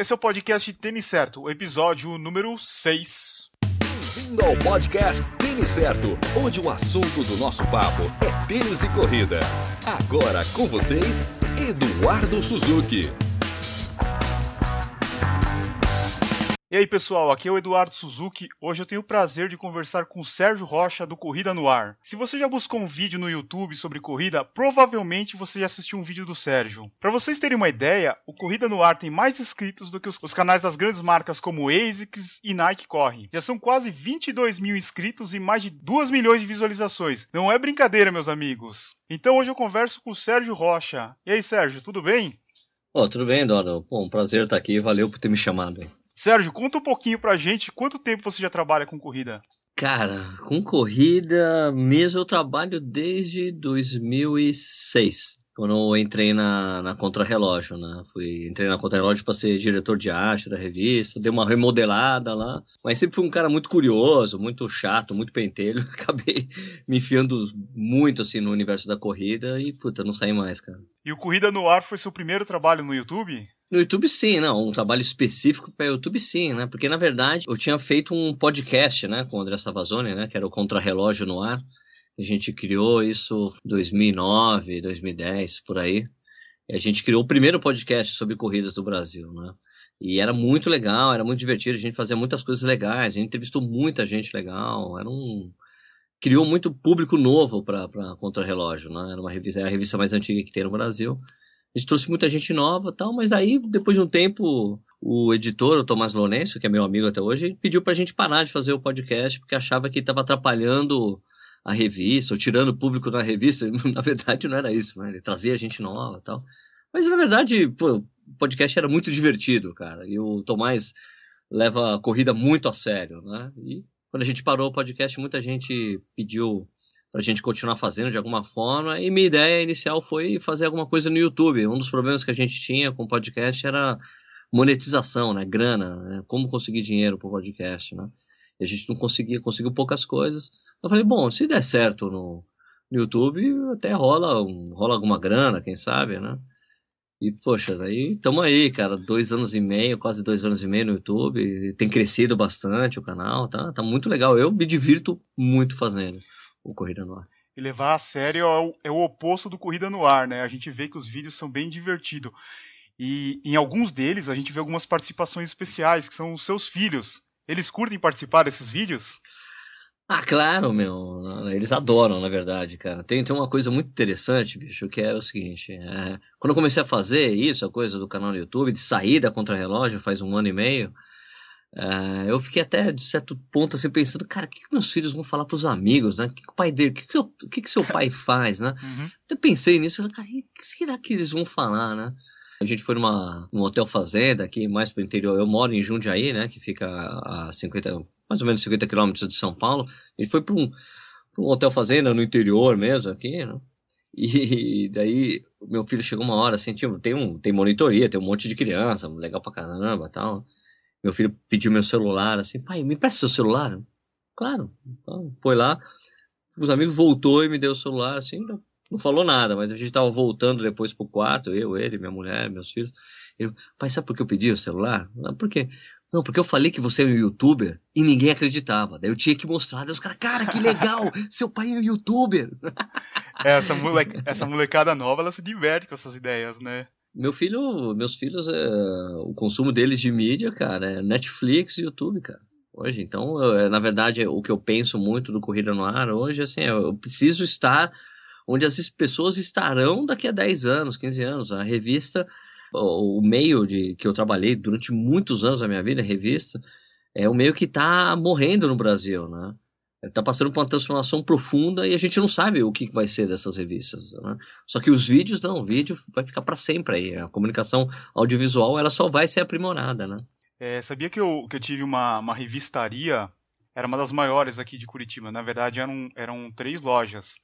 Esse é o podcast Tênis Certo, episódio número 6. Bem-vindo ao podcast Tênis Certo, onde o assunto do nosso papo é tênis de corrida. Agora com vocês, Eduardo Suzuki. E aí pessoal, aqui é o Eduardo Suzuki. Hoje eu tenho o prazer de conversar com o Sérgio Rocha do Corrida no Ar. Se você já buscou um vídeo no YouTube sobre corrida, provavelmente você já assistiu um vídeo do Sérgio. Para vocês terem uma ideia, o Corrida no Ar tem mais inscritos do que os, canais das grandes marcas como ASICS e Nike Corre. Já são quase 22 mil inscritos e mais de 2 milhões de visualizações. Não é brincadeira, meus amigos. Então hoje eu converso com o Sérgio Rocha. E aí, Sérgio, tudo bem? Oh, tudo bem, Eduardo. Pô, um prazer estar aqui. Valeu por ter me chamado. Sérgio, conta um pouquinho pra gente quanto tempo você já trabalha com corrida. Cara, com corrida mesmo eu trabalho desde 2006, quando eu entrei na, na Contrarrelógio, né? Fui, entrei na Contrarrelógio para ser diretor de arte da revista, dei uma remodelada lá, mas sempre fui um cara muito curioso, muito chato, muito pentelho, acabei me enfiando muito assim no universo da corrida e puta, não saí mais, cara. E o Corrida no Ar foi seu primeiro trabalho no YouTube? No YouTube sim, não, um trabalho específico para YouTube sim, né? Porque na verdade eu tinha feito um podcast, né, com o André Savazone, né, que era o Contrarrelógio no Ar. A gente criou isso em 2009, 2010, por aí. E a gente criou o primeiro podcast sobre corridas do Brasil, né? E era muito legal, era muito divertido, a gente fazia muitas coisas legais, a gente entrevistou muita gente legal, era um criou muito público novo para Contrarrelógio, né? Era uma revista, é a revista mais antiga que tem no Brasil. A gente trouxe muita gente nova tal, mas aí, depois de um tempo, o editor, o Tomás Lourenço, que é meu amigo até hoje, pediu pra gente parar de fazer o podcast, porque achava que estava atrapalhando a revista, ou tirando o público da revista. Na verdade, não era isso, né? Ele trazia gente nova tal. Mas, na verdade, pô, o podcast era muito divertido, cara. E o Tomás leva a corrida muito a sério, né? E quando a gente parou o podcast, muita gente pediu para a gente continuar fazendo de alguma forma. E minha ideia inicial foi fazer alguma coisa no YouTube. Um dos problemas que a gente tinha com o podcast era monetização, né? Grana, né? como conseguir dinheiro para o podcast, né? E a gente não conseguia, conseguiu poucas coisas. Eu falei, bom, se der certo no, no YouTube, até rola, um, rola alguma grana, quem sabe, né? E, poxa, daí estamos aí, cara, dois anos e meio, quase dois anos e meio no YouTube, tem crescido bastante o canal, tá, tá muito legal. Eu me divirto muito fazendo o Corrida no Ar. E levar a sério é o, é o oposto do Corrida no Ar, né? A gente vê que os vídeos são bem divertidos. E em alguns deles a gente vê algumas participações especiais, que são os seus filhos. Eles curtem participar desses vídeos? Ah, claro, meu. Eles adoram, na verdade, cara. Tem, tem uma coisa muito interessante, bicho, que é o seguinte. É, quando eu comecei a fazer isso, a coisa do canal no YouTube, de sair da Contra-Relógio faz um ano e meio, Uh, eu fiquei até, de certo ponto, assim, pensando, cara, o que, que meus filhos vão falar pros amigos, né? O que, que o pai dele, o que, que, o que, que seu pai faz, né? Uhum. Eu pensei nisso, cara, o que será que eles vão falar, né? A gente foi numa, num hotel fazenda aqui mais pro interior. Eu moro em Jundiaí, né? Que fica a 50, mais ou menos 50 quilômetros de São Paulo. A gente foi para um, pra um hotel fazenda no interior mesmo aqui, né? E daí meu filho chegou uma hora assim, tipo, tem um, tem monitoria, tem um monte de criança, legal pra caramba, tal. Meu filho pediu meu celular, assim, pai, me presta seu celular? Claro. Então, foi lá, os amigos voltou e me deu o celular, assim, não, não falou nada, mas a gente tava voltando depois pro quarto, eu, ele, minha mulher, meus filhos. Ele, pai, sabe por que eu pedi o celular? Não, por quê? Não, porque eu falei que você é um youtuber e ninguém acreditava. Daí eu tinha que mostrar. Daí os caras, cara, que legal! seu pai é um youtuber! Essa, moleca, essa molecada nova, ela se diverte com essas ideias, né? Meu filho, meus filhos, é, o consumo deles de mídia, cara, é Netflix e YouTube, cara. Hoje, então, eu, é, na verdade, o que eu penso muito do Corrida no Ar hoje, assim, eu preciso estar onde as pessoas estarão daqui a 10 anos, 15 anos. A revista, o meio de que eu trabalhei durante muitos anos da minha vida, a revista, é o meio que está morrendo no Brasil, né? Está passando por uma transformação profunda e a gente não sabe o que vai ser dessas revistas. Né? Só que os vídeos não, o vídeo vai ficar para sempre aí. A comunicação audiovisual ela só vai ser aprimorada, né? É, sabia que eu, que eu tive uma, uma revistaria, era uma das maiores aqui de Curitiba. Na verdade, eram, eram três lojas.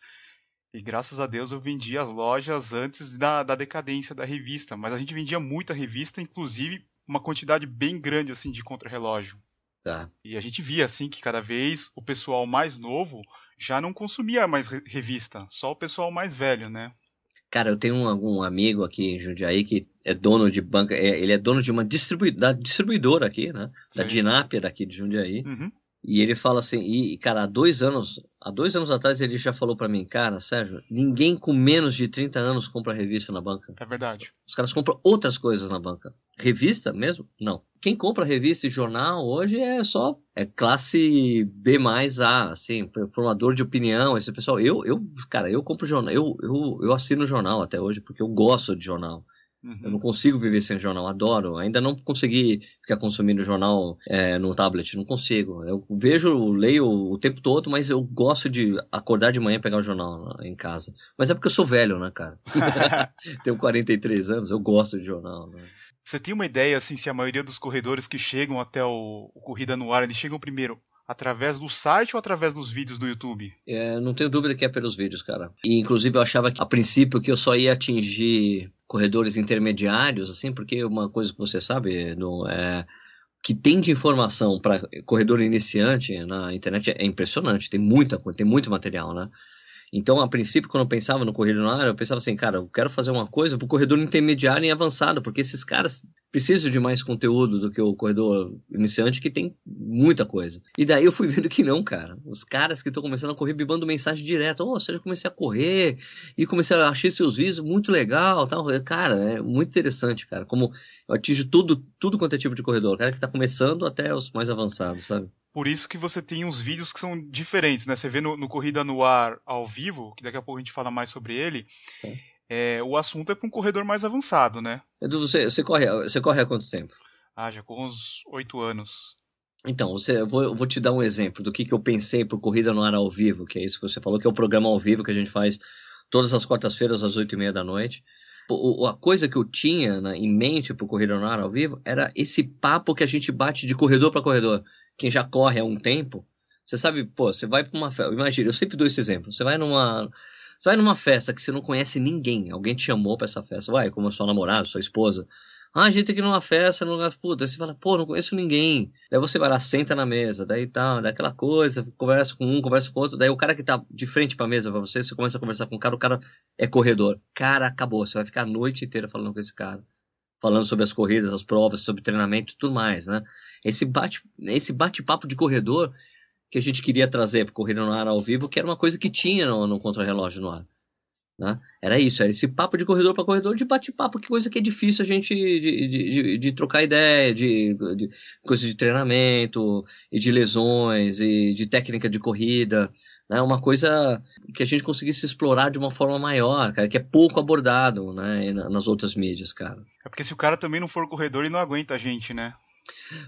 E graças a Deus eu vendia as lojas antes da, da decadência da revista. Mas a gente vendia muita revista, inclusive uma quantidade bem grande assim de contrarrelógio. Tá. E a gente via assim que cada vez o pessoal mais novo já não consumia mais revista, só o pessoal mais velho, né? Cara, eu tenho um, um amigo aqui em Jundiaí que é dono de banca, é, ele é dono de uma distribui, da distribuidora aqui, né? Da Dinápia daqui de Jundiaí. Uhum. E ele fala assim, e cara, há dois anos, há dois anos atrás ele já falou para mim, cara, Sérgio, ninguém com menos de 30 anos compra revista na banca. É verdade. Os caras compram outras coisas na banca. Revista mesmo? Não. Quem compra revista e jornal hoje é só é classe B mais A, assim, formador de opinião, esse pessoal. Eu, eu, cara, eu compro jornal, eu, eu, eu assino jornal até hoje porque eu gosto de jornal. Uhum. Eu não consigo viver sem jornal, adoro. Ainda não consegui ficar consumindo jornal é, no tablet, não consigo. Eu vejo, leio o tempo todo, mas eu gosto de acordar de manhã e pegar o jornal em casa. Mas é porque eu sou velho, né, cara? Tenho 43 anos, eu gosto de jornal. Né? Você tem uma ideia, assim, se a maioria dos corredores que chegam até o, o Corrida no Ar, eles chegam primeiro Através do site ou através dos vídeos do YouTube? É, não tenho dúvida que é pelos vídeos, cara. E inclusive eu achava que a princípio que eu só ia atingir corredores intermediários, assim, porque uma coisa que você sabe no, é que tem de informação para corredor iniciante na internet é impressionante, tem muita tem muito material, né? Então, a princípio, quando eu pensava no corredor na área, eu pensava assim, cara, eu quero fazer uma coisa para o corredor intermediário e avançado, porque esses caras precisam de mais conteúdo do que o corredor iniciante, que tem muita coisa. E daí eu fui vendo que não, cara. Os caras que estão começando a correr me mandam mensagem direta. Ô, oh, seja, comecei a correr e comecei a achar seus vídeos muito legal, tal. Cara, é muito interessante, cara. Como eu atingo tudo, tudo quanto é tipo de corredor. Cara que está começando até os mais avançados, sabe? Por isso que você tem uns vídeos que são diferentes, né? Você vê no, no Corrida no Ar ao vivo, que daqui a pouco a gente fala mais sobre ele. É. É, o assunto é para um corredor mais avançado, né? Edu, você, você, corre, você corre há quanto tempo? Ah, já com uns oito anos. Então, você, eu, vou, eu vou te dar um exemplo do que, que eu pensei para Corrida no Ar ao vivo, que é isso que você falou, que é o programa ao vivo que a gente faz todas as quartas-feiras às oito e meia da noite. O, a coisa que eu tinha né, em mente para Corrida no Ar ao vivo era esse papo que a gente bate de corredor para corredor quem já corre há um tempo, você sabe, pô, você vai para uma festa. Imagina, eu sempre dou esse exemplo. Você vai numa. Você vai numa festa que você não conhece ninguém. Alguém te chamou para essa festa. Vai, como sua namorada, sua esposa. Ah, a gente aqui numa festa, num lugar. Puta, você fala, pô, não conheço ninguém. Daí você vai lá, senta na mesa, daí tal, daí aquela coisa, conversa com um, conversa com outro. Daí o cara que tá de frente pra mesa pra você, você começa a conversar com o cara, o cara é corredor. Cara, acabou. Você vai ficar a noite inteira falando com esse cara falando sobre as corridas, as provas, sobre treinamento e tudo mais, né? Esse bate, esse bate-papo de corredor que a gente queria trazer para Corrida no Ar ao vivo, que era uma coisa que tinha no, no Contra-Relógio no Ar. Né? Era isso, era esse papo de corredor para corredor, de bate-papo, que coisa que é difícil a gente de, de, de, de trocar ideia, de, de coisas de treinamento, e de lesões, e de técnica de corrida né, uma coisa que a gente conseguisse explorar de uma forma maior, cara, que é pouco abordado, né, nas outras mídias, cara. É porque se o cara também não for corredor, ele não aguenta a gente, né?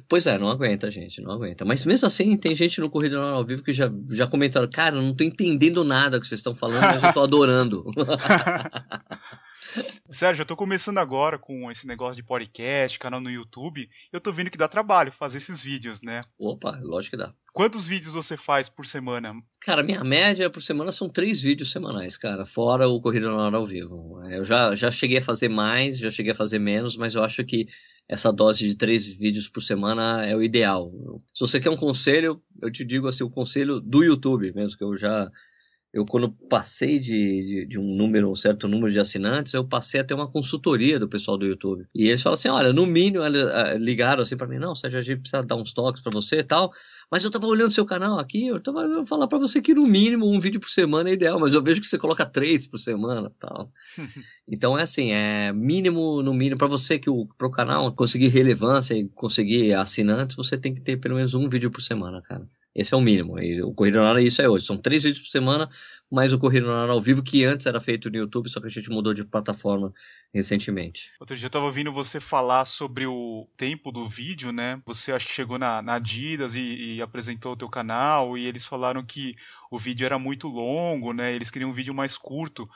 Pois é, não aguenta, gente, não aguenta. Mas mesmo assim, tem gente no Corredor ao Vivo que já, já comentaram, cara, eu não tô entendendo nada que vocês estão falando, mas eu tô adorando. Sérgio, eu tô começando agora com esse negócio de podcast, canal no YouTube. Eu tô vendo que dá trabalho fazer esses vídeos, né? Opa, lógico que dá. Quantos vídeos você faz por semana? Cara, minha média por semana são três vídeos semanais, cara, fora o Corrida na Hora ao Vivo. Eu já, já cheguei a fazer mais, já cheguei a fazer menos, mas eu acho que essa dose de três vídeos por semana é o ideal. Se você quer um conselho, eu te digo assim, o conselho do YouTube mesmo, que eu já eu quando passei de, de, de, um número, um certo número de assinantes, eu passei a ter uma consultoria do pessoal do YouTube. E eles falam assim, olha, no mínimo, eh, ligaram assim para mim, não, Sérgio, a gente precisa dar uns toques para você e tal, mas eu tava olhando seu canal aqui, eu tava eu falar para você que no mínimo um vídeo por semana é ideal, mas eu vejo que você coloca três por semana tal. então é assim, é mínimo, no mínimo, para você que o pro canal conseguir relevância e conseguir assinantes, você tem que ter pelo menos um vídeo por semana, cara. Esse é o mínimo. E o Corrida na Hora isso é hoje. São três vídeos por semana, mais o Corrida na Hora ao vivo, que antes era feito no YouTube, só que a gente mudou de plataforma recentemente. Outro dia eu tava ouvindo você falar sobre o tempo do vídeo, né? Você acho que chegou na, na Adidas e, e apresentou o teu canal, e eles falaram que o vídeo era muito longo, né? Eles queriam um vídeo mais curto.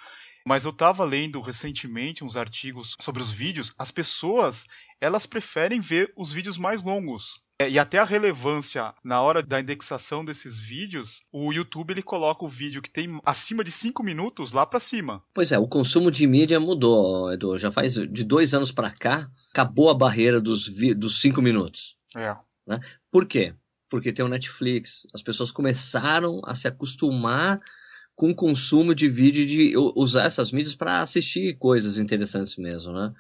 Mas eu tava lendo recentemente uns artigos sobre os vídeos. As pessoas, elas preferem ver os vídeos mais longos. É, e até a relevância na hora da indexação desses vídeos, o YouTube ele coloca o vídeo que tem acima de 5 minutos lá para cima. Pois é, o consumo de mídia mudou, Edu. Já faz de dois anos para cá, acabou a barreira dos 5 dos minutos. É. Né? Por quê? Porque tem o Netflix. As pessoas começaram a se acostumar com consumo de vídeo, de usar essas mídias para assistir coisas interessantes mesmo, né?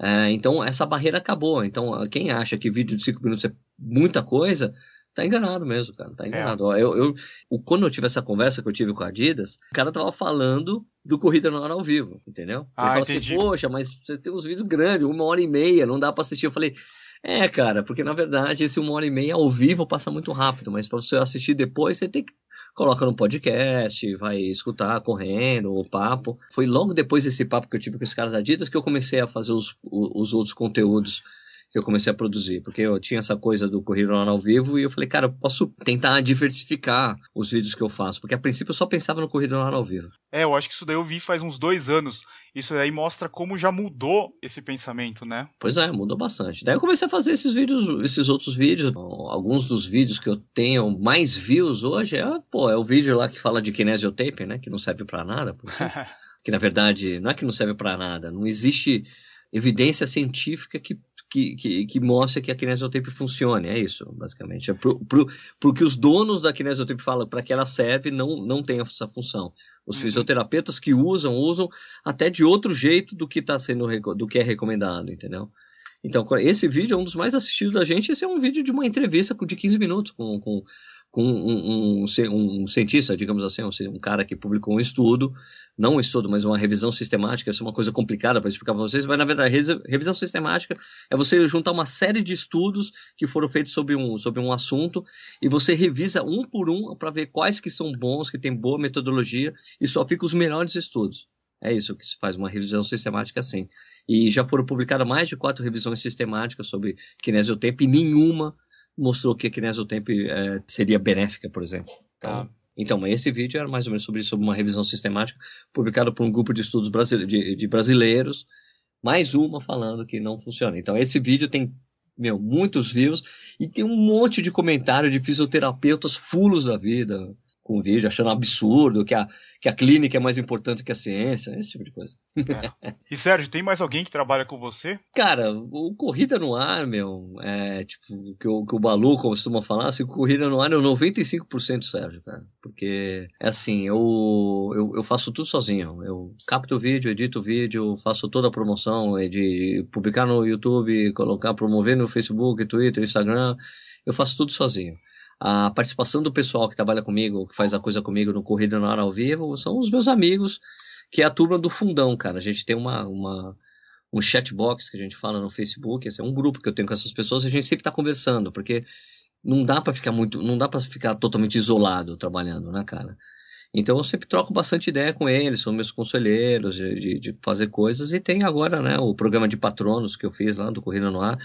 É, então, essa barreira acabou. Então, quem acha que vídeo de 5 minutos é muita coisa, tá enganado mesmo, cara. Tá enganado. É. Eu, eu, quando eu tive essa conversa que eu tive com a Adidas, o cara tava falando do Corrida no Ar ao vivo, entendeu? Ah, Ele assim, entendi. assim, poxa, mas você tem uns vídeos grandes, uma hora e meia, não dá pra assistir. Eu falei, é, cara, porque na verdade esse uma hora e meia ao vivo passa muito rápido, mas para você assistir depois, você tem que coloca no podcast, vai escutar correndo o papo. Foi logo depois desse papo que eu tive com os caras da Adidas que eu comecei a fazer os, os outros conteúdos eu comecei a produzir, porque eu tinha essa coisa do Corrida ao Vivo e eu falei, cara, eu posso tentar diversificar os vídeos que eu faço, porque a princípio eu só pensava no Corrida ao Vivo. É, eu acho que isso daí eu vi faz uns dois anos. Isso daí mostra como já mudou esse pensamento, né? Pois é, mudou bastante. Daí eu comecei a fazer esses vídeos, esses outros vídeos. Alguns dos vídeos que eu tenho mais views hoje é, pô, é o vídeo lá que fala de kinesiotape, né? Que não serve para nada. que na verdade não é que não serve para nada, não existe evidência científica que que, que, que mostra que a kinesiotape funcione. É isso, basicamente. É pro, pro, pro que os donos da kinesiotape falam para que ela serve, não, não tem essa função. Os uhum. fisioterapeutas que usam, usam até de outro jeito do que está sendo do que é recomendado, entendeu? Então, esse vídeo é um dos mais assistidos da gente. Esse é um vídeo de uma entrevista de 15 minutos com, com, com um, um, um, cientista, digamos assim, um, cara que publicou um estudo, não um estudo, mas uma revisão sistemática, isso é uma coisa complicada para explicar para vocês, mas na verdade, revisão sistemática é você juntar uma série de estudos que foram feitos sobre um, sobre um assunto e você revisa um por um para ver quais que são bons, que tem boa metodologia e só fica os melhores estudos. É isso que se faz, uma revisão sistemática assim. E já foram publicadas mais de quatro revisões sistemáticas sobre kinesiotempo e nenhuma mostrou que a kinesiotempo é, seria benéfica, por exemplo. Então, ah. então, esse vídeo era mais ou menos sobre, sobre uma revisão sistemática publicada por um grupo de estudos de, de brasileiros, mais uma falando que não funciona. Então, esse vídeo tem meu, muitos views e tem um monte de comentário de fisioterapeutas fulos da vida com vídeo, achando absurdo que a, que a clínica é mais importante que a ciência, esse tipo de coisa. É. E Sérgio, tem mais alguém que trabalha com você? Cara, o Corrida no Ar, meu, é tipo, que o, que o Balu costuma falar, assim, Corrida no Ar é 95% Sérgio, cara. Porque, é assim, eu, eu, eu faço tudo sozinho. Eu capto o vídeo, edito o vídeo, faço toda a promoção, de publicar no YouTube, colocar, promover no Facebook, Twitter, Instagram. Eu faço tudo sozinho. A participação do pessoal que trabalha comigo, que faz a coisa comigo no Corrida na Hora ao Vivo, são os meus amigos, que é a turma do Fundão, cara. A gente tem uma, uma, um chatbox que a gente fala no Facebook, esse é um grupo que eu tenho com essas pessoas, a gente sempre está conversando, porque não dá para ficar muito, não dá para ficar totalmente isolado trabalhando, né, cara? Então eu sempre troco bastante ideia com eles, são meus conselheiros de, de, de, fazer coisas, e tem agora, né, o programa de patronos que eu fiz lá do Corrida no Ar,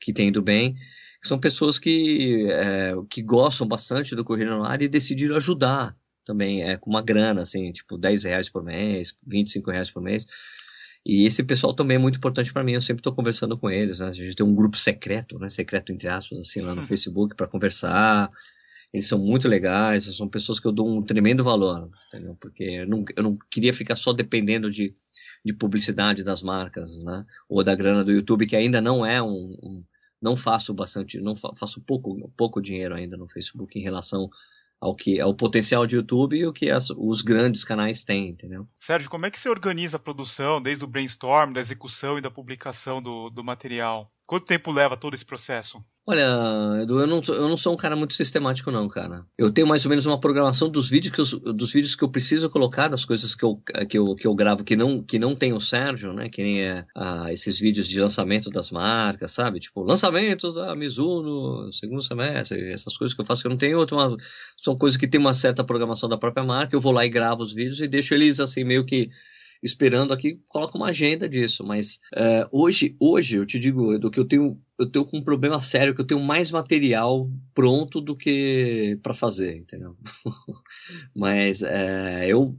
que tem ido bem são pessoas que, é, que gostam bastante do Corrida no Ar e decidiram ajudar também, é, com uma grana, assim, tipo 10 reais por mês, 25 reais por mês. E esse pessoal também é muito importante para mim, eu sempre estou conversando com eles, né? A gente tem um grupo secreto, né? Secreto entre aspas, assim, lá no Facebook para conversar. Eles são muito legais, são pessoas que eu dou um tremendo valor, entendeu? Porque eu não, eu não queria ficar só dependendo de, de publicidade das marcas, né? Ou da grana do YouTube, que ainda não é um, um não faço bastante, não fa faço pouco, pouco dinheiro ainda no Facebook em relação ao que é o potencial de YouTube e o que as, os grandes canais têm, entendeu? Sérgio, como é que você organiza a produção, desde o brainstorm, da execução e da publicação do, do material? Quanto tempo leva todo esse processo? Olha, Edu, eu não, sou, eu não sou um cara muito sistemático, não, cara. Eu tenho mais ou menos uma programação dos vídeos que eu, dos vídeos que eu preciso colocar, das coisas que eu, que eu, que eu gravo que não, que não tem o Sérgio, né? Que nem é, ah, esses vídeos de lançamento das marcas, sabe? Tipo, lançamentos da Mizuno, segundo semestre, essas coisas que eu faço que eu não tenho outra. são coisas que tem uma certa programação da própria marca. Eu vou lá e gravo os vídeos e deixo eles assim, meio que esperando aqui, coloca uma agenda disso. Mas é, hoje, hoje, eu te digo, do que eu tenho, eu tenho um problema sério, que eu tenho mais material pronto do que para fazer, entendeu? mas é, eu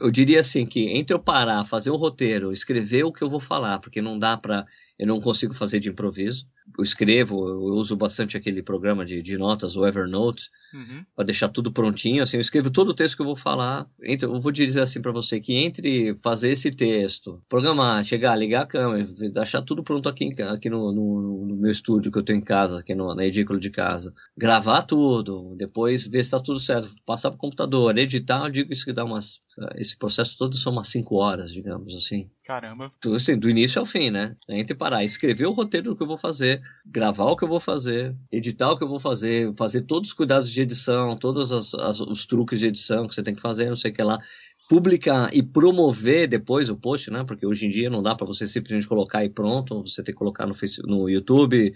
eu diria assim que entre eu parar, fazer um roteiro, escrever o que eu vou falar, porque não dá para eu não consigo fazer de improviso. Eu escrevo, eu uso bastante aquele programa de, de notas, o Evernote, uhum. para deixar tudo prontinho. Assim, eu escrevo todo o texto que eu vou falar. Então, eu vou dizer assim para você que entre fazer esse texto, programar, chegar, ligar a câmera, deixar tudo pronto aqui, aqui no, no, no meu estúdio que eu tenho em casa, aqui no, na edícula de casa, gravar tudo, depois ver se está tudo certo, passar para o computador, editar, eu digo isso que dá umas esse processo todo são umas cinco horas, digamos assim. Caramba. Tudo assim, do início ao fim, né? Entre parar, escrever o roteiro do que eu vou fazer, gravar o que eu vou fazer, editar o que eu vou fazer, fazer todos os cuidados de edição, todos as, as, os truques de edição que você tem que fazer, não sei o que lá publicar e promover depois o post, né? Porque hoje em dia não dá para você simplesmente colocar e pronto, você tem que colocar no, Facebook, no YouTube,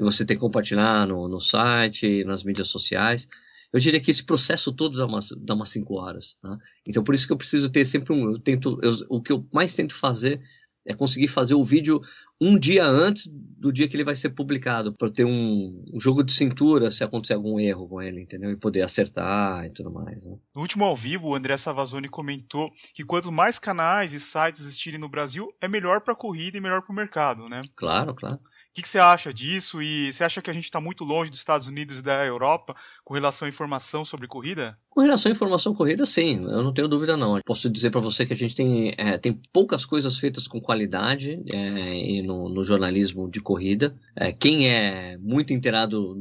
você tem que compartilhar no, no site, nas mídias sociais. Eu diria que esse processo todo dá umas, dá umas cinco horas. Né? Então, por isso que eu preciso ter sempre um. Eu tento, eu, o que eu mais tento fazer é conseguir fazer o vídeo um dia antes do dia que ele vai ser publicado, para ter um, um, jogo de cintura se acontecer algum erro com ele, entendeu? E poder acertar e tudo mais. Né? No último ao vivo, o André Savazone comentou que quanto mais canais e sites existirem no Brasil, é melhor para a corrida e melhor para o mercado, né? Claro, claro. O que, que, você acha disso? E você acha que a gente está muito longe dos Estados Unidos e da Europa com relação à informação sobre corrida? Com relação à informação corrida, sim, eu não tenho dúvida não. Posso dizer para você que a gente tem, é, tem poucas coisas feitas com qualidade é, no, no, jornalismo de corrida. É, quem é muito inteirado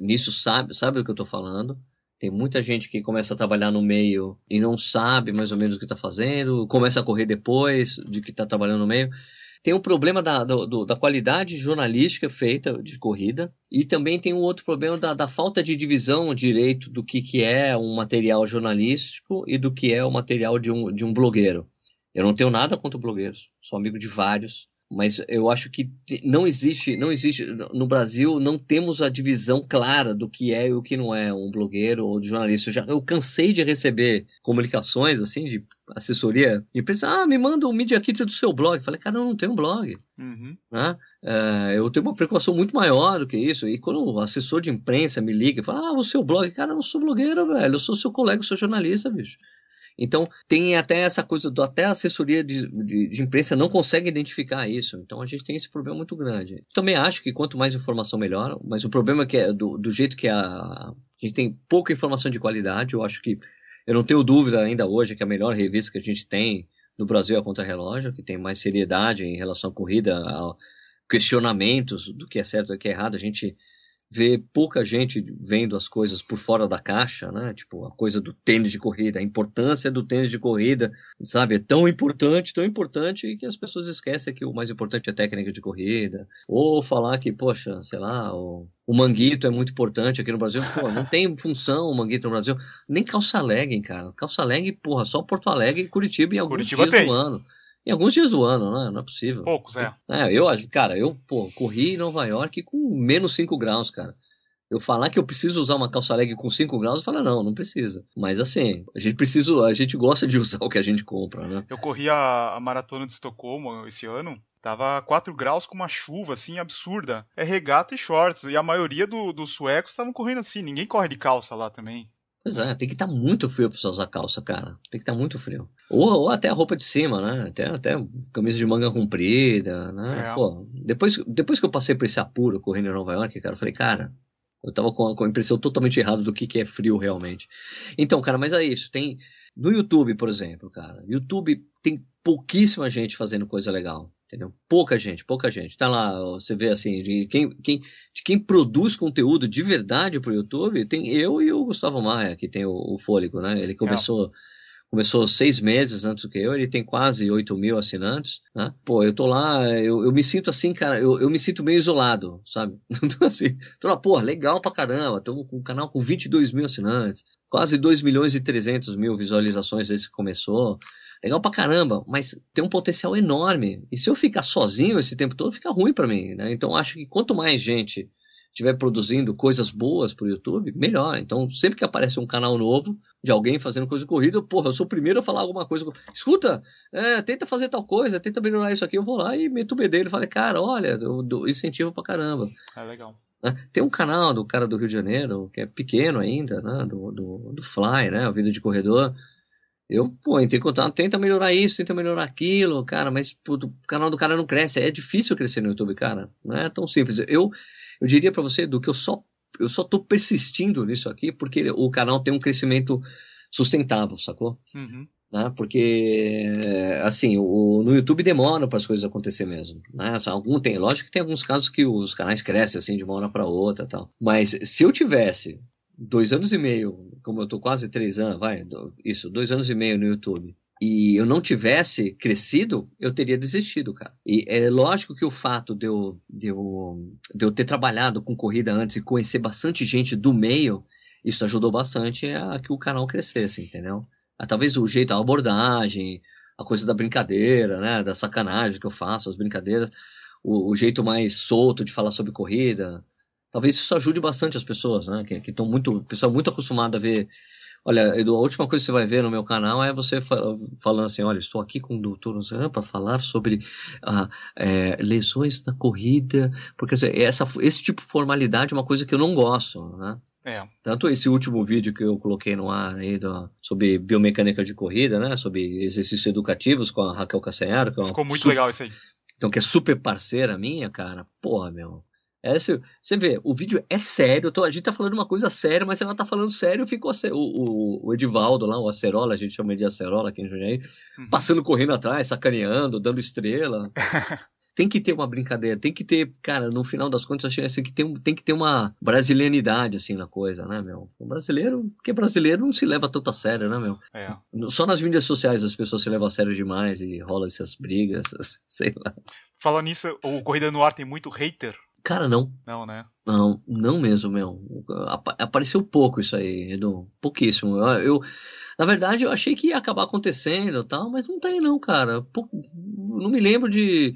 nisso sabe, sabe do que eu estou falando. Tem muita gente que começa a trabalhar no meio e não sabe mais ou menos o que está fazendo, começa a correr depois de que está trabalhando no meio tem o um problema da, do, da qualidade jornalística feita de corrida e também tem um outro problema da, da falta de divisão direito do que, que é um material jornalístico e do que é o material de um, de um blogueiro. Eu não tenho nada contra blogueiros, sou amigo de vários, mas eu acho que não existe, não existe no Brasil não temos a divisão clara do que é e o que não é um blogueiro ou de jornalista. Eu, já, eu cansei de receber comunicações assim de assessoria e pensa, ah, me manda o um media kit do seu blog. Eu falei, cara, eu não tenho um blog. Uhum. Né? É, eu tenho uma preocupação muito maior do que isso. E quando o assessor de imprensa me liga e fala, ah, o seu blog, cara, eu não sou blogueiro, velho, eu sou seu colega, eu sou jornalista, bicho. Então, tem até essa coisa, do, até a assessoria de, de, de, imprensa não consegue identificar isso. Então, a gente tem esse problema muito grande. Também acho que quanto mais informação, melhor. Mas o problema é que é do, do jeito que a, a gente tem pouca informação de qualidade. Eu acho que, eu não tenho dúvida ainda hoje que a melhor revista que a gente tem no Brasil é a Contra-Relógio, que tem mais seriedade em relação à corrida, a questionamentos do que é certo e do que é errado. A gente vê pouca gente vendo as coisas por fora da caixa, né? Tipo, a coisa do tênis de corrida, a importância do tênis de corrida, sabe? É tão importante, tão importante que as pessoas esquecem que o mais importante é a técnica de corrida. Ou falar que, poxa, sei lá, o, o manguito é muito importante aqui no Brasil. Pô, não tem função o manguito no Brasil. Nem calça legging, cara. Calça legging, porra, só Porto Alegre e Curitiba em alguns Curitiba dias tem. do ano. Em alguns dias do ano, né? Não é possível. Poucos, é. É, eu acho, cara, eu, pô, corri em Nova York com menos 5 graus, cara. Eu falar que eu preciso usar uma calça leg com 5 graus, eu falo, não, não precisa. Mas assim, a gente precisa, a gente gosta de usar o que a gente compra, né? Eu corri a, a maratona de Estocolmo esse ano. Tava 4 graus com uma chuva, assim, absurda. É regata e shorts. E a maioria do, dos suecos estavam correndo assim. Ninguém corre de calça lá também. Pois é, tem que estar tá muito frio pra você usar calça, cara. Tem que estar tá muito frio. Ou, ou até a roupa de cima, né? Até, até camisa de manga comprida, né? É. Pô, depois, depois que eu passei por esse apuro correndo em Nova York, cara, eu falei, cara, eu tava com, com a impressão totalmente errada do que, que é frio realmente. Então, cara, mas é isso. Tem. No YouTube, por exemplo, cara. YouTube tem pouquíssima gente fazendo coisa legal. Entendeu? Pouca gente, pouca gente. Tá lá, você vê assim, de quem, quem, de quem produz conteúdo de verdade pro YouTube, tem eu e o Gustavo Maia, que tem o, o Fôlego, né? Ele começou. É. Começou seis meses antes do que eu, ele tem quase 8 mil assinantes, né? Pô, eu tô lá, eu, eu me sinto assim, cara, eu, eu me sinto meio isolado, sabe? Então, assim, tô lá, pô, legal pra caramba, tô com um canal com 22 mil assinantes, quase 2 milhões e 300 mil visualizações desde que começou legal pra caramba, mas tem um potencial enorme. E se eu ficar sozinho esse tempo todo, fica ruim para mim, né? Então acho que quanto mais gente estiver produzindo coisas boas pro YouTube, melhor. Então, sempre que aparece um canal novo de alguém fazendo coisa de corrida, porra, eu sou o primeiro a falar alguma coisa. Escuta, é, tenta fazer tal coisa, tenta melhorar isso aqui. Eu vou lá e meto o bedelho e falo, cara, olha, eu, eu incentivo pra caramba. É legal. Né? Tem um canal do cara do Rio de Janeiro, que é pequeno ainda, né? Do, do, do Fly, né? O vídeo de corredor Eu, pô, entrei em contato, tenta melhorar isso, tenta melhorar aquilo, cara, mas o canal do cara não cresce. É difícil crescer no YouTube, cara. Não é tão simples. Eu, eu diria para você, do que eu só eu só tô persistindo nisso aqui porque o canal tem um crescimento sustentável, sacou? Uhum. Né? Porque, assim, o, no YouTube demora para as coisas acontecer mesmo. Né? Algum tem, lógico que tem alguns casos que os canais crescem assim de uma hora para outra tal. Mas se eu tivesse dois anos e meio, como eu tô quase três anos, vai, isso, dois anos e meio no YouTube, e eu não tivesse crescido, eu teria desistido, cara. E é lógico que o fato de eu, de eu, de eu ter trabalhado com corrida antes e conhecer bastante gente do meio, isso ajudou bastante a que o canal crescesse, entendeu? Ah, talvez o jeito, a abordagem, a coisa da brincadeira, né? Da sacanagem que eu faço, as brincadeiras, o, o jeito mais solto de falar sobre corrida. Talvez isso ajude bastante as pessoas, né? Que estão muito, pessoal muito acostumado a ver Olha, Edu, a última coisa que você vai ver no meu canal é você falando assim: olha, estou aqui com o doutor Zan para falar sobre ah, é, lesões da corrida, porque assim, essa, esse tipo de formalidade é uma coisa que eu não gosto, né? É. Tanto esse último vídeo que eu coloquei no ar aí do, sobre biomecânica de corrida, né? Sobre exercícios educativos com a Raquel Cassanharo. Que é Ficou muito legal isso aí. Então, que é super parceira minha, cara. Porra, meu. É, você vê, o vídeo é sério, tô, a gente tá falando uma coisa séria, mas ela tá falando sério, ficou o, o, o Edivaldo lá, o Acerola, a gente chama ele de Acerola aqui em Jundiaí, uhum. passando correndo atrás, sacaneando, dando estrela. tem que ter uma brincadeira, tem que ter, cara, no final das contas, acho assim, que tem, tem que ter uma brasilianidade, assim, na coisa, né, meu? O brasileiro, porque brasileiro não se leva tanto a sério, né, meu? É. Só nas mídias sociais as pessoas se levam a sério demais e rola essas brigas, sei lá. Falando nisso, o Corrida no Ar tem muito hater? Cara, não. Não, né? Não, não mesmo, meu. Apareceu pouco isso aí, Edu. Pouquíssimo. Eu, eu, na verdade, eu achei que ia acabar acontecendo e tal, mas não tem não, cara. Não me lembro de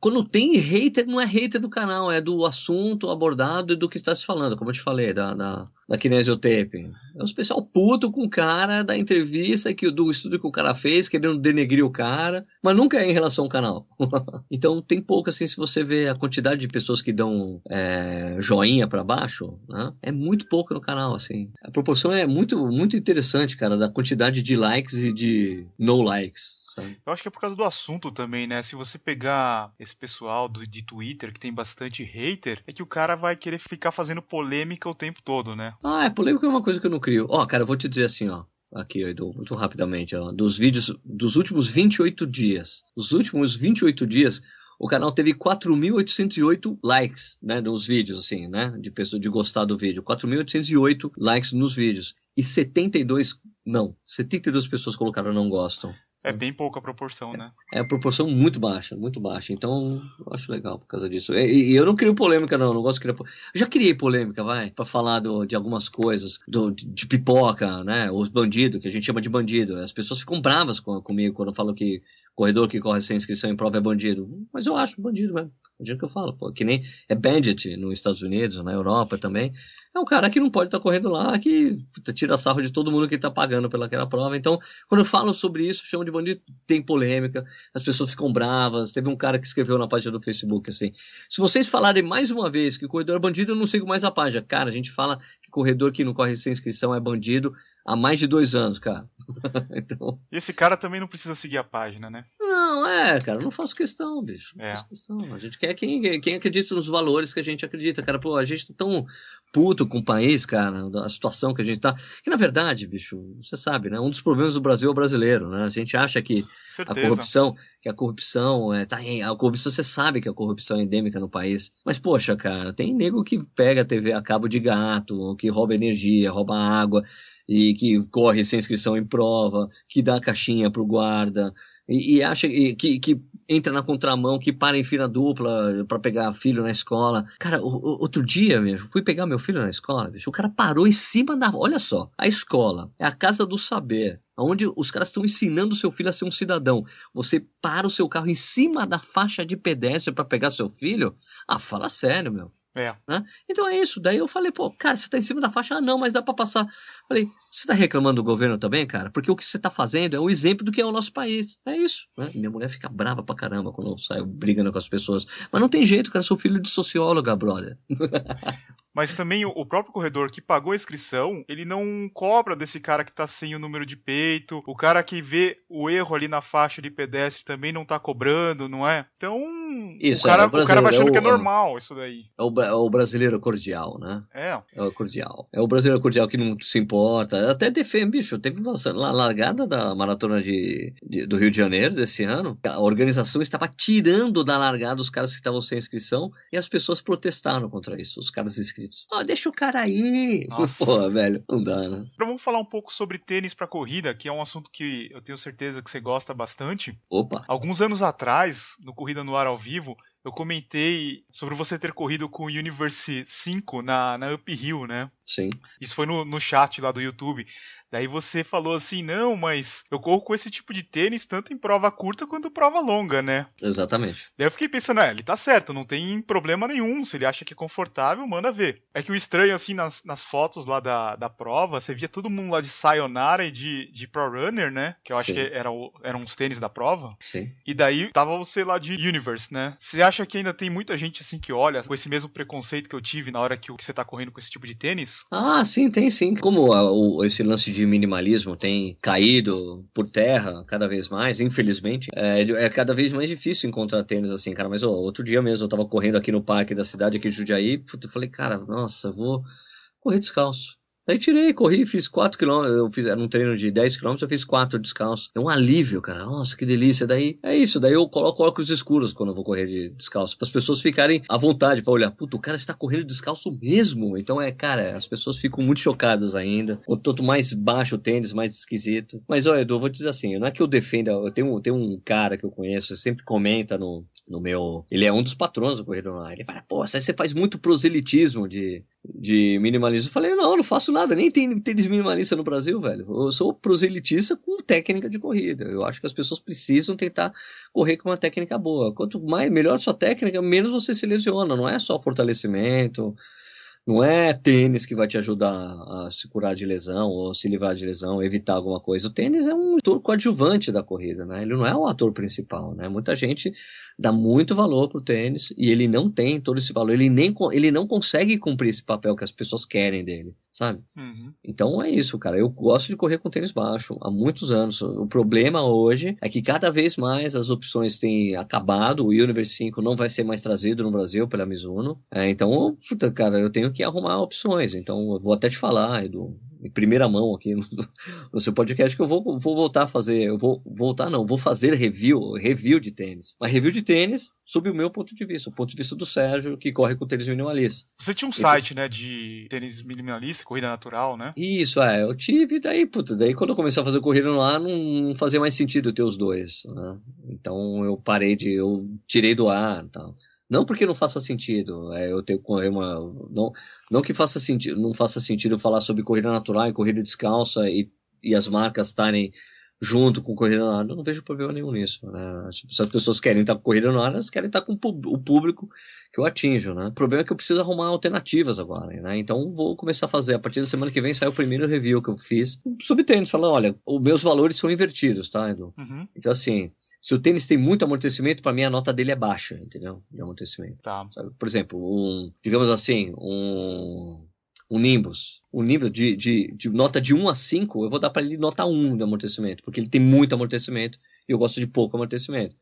quando tem hater, não é hater do canal, é do assunto abordado e do que está se falando, como eu te falei, da, da, da kinesiotape. É um pessoal puto com o cara da entrevista, que, do estudo que o cara fez, querendo denegrir o cara, mas nunca é em relação ao canal. então tem pouco, assim, se você vê a quantidade de pessoas que dão é, joinha para baixo, né? é muito pouco no canal, assim. A proporção é muito, muito interessante, cara, da quantidade de likes e de no likes sabe? Eu acho que é por causa do assunto também, né? Se você pegar esse pessoal do, de Twitter que tem bastante hater, é que o cara vai querer ficar fazendo polêmica o tempo todo, né? Ah, é polêmica é uma coisa que eu não crio. Ó, cara, eu vou te dizer assim, ó aqui, Edu, muito rapidamente, ó, dos vídeos dos últimos 28 dias. Os últimos 28 dias, o canal teve 4.808 likes, né, nos vídeos, assim, né, de pessoa de gostar do vídeo. 4.808 likes nos vídeos. E 72, não, 72 pessoas colocaram não gostam. É bem pouca proporção, né? É a proporção muito baixa, muito baixa. Então, eu acho legal por causa disso. E, e eu não crio polêmica, não. Não gosto de criar polêmica. Já criei polêmica, vai, para falar do, de algumas coisas, do, de pipoca, né? Os bandidos, que a gente chama de bandido. As pessoas ficam bravas com, comigo quando eu falo que corredor que corre sem inscrição em prova é bandido. Mas eu acho bandido mesmo. Bandido que eu falo, pô. Que nem é bandit nos Estados Unidos, na Europa também é um cara que não pode estar tá correndo lá, que tira sarro de todo mundo que está pagando pelaquela prova. Então, quando eu falo sobre isso, chamo de bandido, tem polêmica, as pessoas ficam bravas. Teve um cara que escreveu na página do Facebook assim: se vocês falarem mais uma vez que corredor é bandido, eu não sigo mais a página. Cara, a gente fala que corredor que não corre sem inscrição é bandido há mais de dois anos, cara. então... Esse cara também não precisa seguir a página, né? Não, é, cara, não faço questão, bicho. Não é. faço questão. A gente quer quem, quem acredita nos valores que a gente acredita, cara. Pô, a gente tá tão puto com o país, cara, a situação que a gente tá. Que na verdade, bicho, você sabe, né? Um dos problemas do Brasil é o brasileiro, né? A gente acha que Certeza. a corrupção, que a corrupção é, tá em, a corrupção, você sabe que a corrupção é endêmica no país. Mas, poxa, cara, tem nego que pega a TV a cabo de gato, que rouba energia, rouba água, e que corre sem inscrição em prova, que dá a caixinha pro guarda, e, e acha que, que entra na contramão, que para em fila dupla para pegar filho na escola. Cara, o, o, outro dia mesmo, fui pegar meu filho na escola, bicho, o cara parou em cima da. Olha só, a escola é a casa do saber. Onde os caras estão ensinando o seu filho a ser um cidadão. Você para o seu carro em cima da faixa de pedestre para pegar seu filho? Ah, fala sério, meu. É. Né? Então é isso. Daí eu falei, pô, cara, você tá em cima da faixa? Ah, não, mas dá para passar. Falei, você tá reclamando do governo também, cara? Porque o que você tá fazendo é um exemplo do que é o nosso país. É isso. Né? Minha mulher fica brava pra caramba quando eu saio brigando com as pessoas. Mas não tem jeito, cara, eu sou filho de socióloga, brother. Mas também o próprio corredor que pagou a inscrição, ele não cobra desse cara que tá sem o número de peito. O cara que vê o erro ali na faixa de pedestre também não tá cobrando, não é? Então, isso, o, cara, é, o, o cara vai achando é o, que é normal isso daí. É o, é o brasileiro cordial, né? É. É o cordial. É o brasileiro cordial que não se importa. Até defende, bicho. Teve uma largada da maratona de, de, do Rio de Janeiro desse ano. A organização estava tirando da largada os caras que estavam sem inscrição e as pessoas protestaram contra isso, os caras inscritos. Ó, oh, deixa o cara aí. Nossa. Pô, velho, não dá, né? Então vamos falar um pouco sobre tênis para corrida, que é um assunto que eu tenho certeza que você gosta bastante. Opa. Alguns anos atrás, no Corrida no Ar ao vivo, eu comentei sobre você ter corrido com o Universe 5 na, na Uphill, né? Sim. Isso foi no, no chat lá do YouTube. Daí você falou assim: não, mas eu corro com esse tipo de tênis tanto em prova curta quanto prova longa, né? Exatamente. Daí eu fiquei pensando: é, ele tá certo, não tem problema nenhum. Se ele acha que é confortável, manda ver. É que o estranho, assim, nas, nas fotos lá da, da prova, você via todo mundo lá de Sayonara e de, de Pro Runner, né? Que eu acho Sim. que era o, eram os tênis da prova. Sim. E daí tava você lá de Universe, né? Você acha que ainda tem muita gente assim que olha com esse mesmo preconceito que eu tive na hora que, que você tá correndo com esse tipo de tênis? Ah, sim, tem sim. Como a, o, esse lance de minimalismo tem caído por terra cada vez mais, infelizmente, é, é cada vez mais difícil encontrar tênis assim, cara. Mas ó, outro dia mesmo eu tava correndo aqui no parque da cidade, aqui de Judiaí, puta, eu falei, cara, nossa, vou correr descalço. Daí tirei, corri, fiz 4 km, eu fiz, era um treino de 10 km, eu fiz 4 descalço. É um alívio, cara. Nossa, que delícia. Daí é isso, daí eu coloco óculos escuros quando eu vou correr de descalço, para as pessoas ficarem à vontade para olhar. Puta, o cara está correndo descalço mesmo. Então é, cara, as pessoas ficam muito chocadas ainda. Quanto mais baixo o tênis, mais esquisito. Mas olha, Edu, eu vou te dizer assim, não é que eu defenda, eu tenho, tenho um cara que eu conheço, sempre comenta no, no meu. Ele é um dos patrões do Correio Online. Ele fala, pô, você faz muito proselitismo de, de minimalismo. Eu falei, não, não faço nada, nem tem tênis minimalista no Brasil, velho. Eu sou proselitista com técnica de corrida. Eu acho que as pessoas precisam tentar correr com uma técnica boa. Quanto mais melhor sua técnica, menos você se lesiona. Não é só fortalecimento, não é tênis que vai te ajudar a se curar de lesão ou se livrar de lesão, evitar alguma coisa. O tênis é um ator coadjuvante da corrida, né? Ele não é o ator principal, né? Muita gente dá muito valor pro tênis e ele não tem todo esse valor, ele nem ele não consegue cumprir esse papel que as pessoas querem dele, sabe? Uhum. Então é isso, cara. Eu gosto de correr com tênis baixo há muitos anos. O problema hoje é que cada vez mais as opções têm acabado. O Universe 5 não vai ser mais trazido no Brasil pela Mizuno. É, então, puta, cara, eu tenho que arrumar opções. Então, eu vou até te falar, Edu, em primeira mão aqui no, no, seu podcast que eu vou, vou voltar a fazer, eu vou voltar não, vou fazer review, review de tênis. Mas review de tênis sob o meu ponto de vista, o ponto de vista do Sérgio, que corre com tênis minimalista. Você tinha um então, site, né, de tênis minimalista, corrida natural, né? Isso, é, eu tive, daí, puta, daí quando eu comecei a fazer corrida no ar, não fazia mais sentido ter os dois, né? Então eu parei de, eu tirei do ar e tal. Não porque não faça sentido, é, eu tenho correr uma. Não, não que faça sentido, não faça sentido falar sobre corrida natural e corrida descalça e, e as marcas estarem junto com corrida no ar, eu não vejo problema nenhum nisso. Né? Se as pessoas querem estar com corrida no ar, elas querem estar com o público que eu atinjo. Né? O problema é que eu preciso arrumar alternativas agora. Né? Então vou começar a fazer. A partir da semana que vem sai o primeiro review que eu fiz sobre tênis, falando: olha, os meus valores são invertidos, tá, Edu? Uhum. Então, assim, se o tênis tem muito amortecimento, para mim a nota dele é baixa, entendeu? De amortecimento. Tá. Sabe? Por exemplo, um, digamos assim, um, um Nimbus. Um Nimbus de, de, de nota de 1 a 5, eu vou dar para ele nota 1 de amortecimento, porque ele tem muito amortecimento e eu gosto de pouco amortecimento.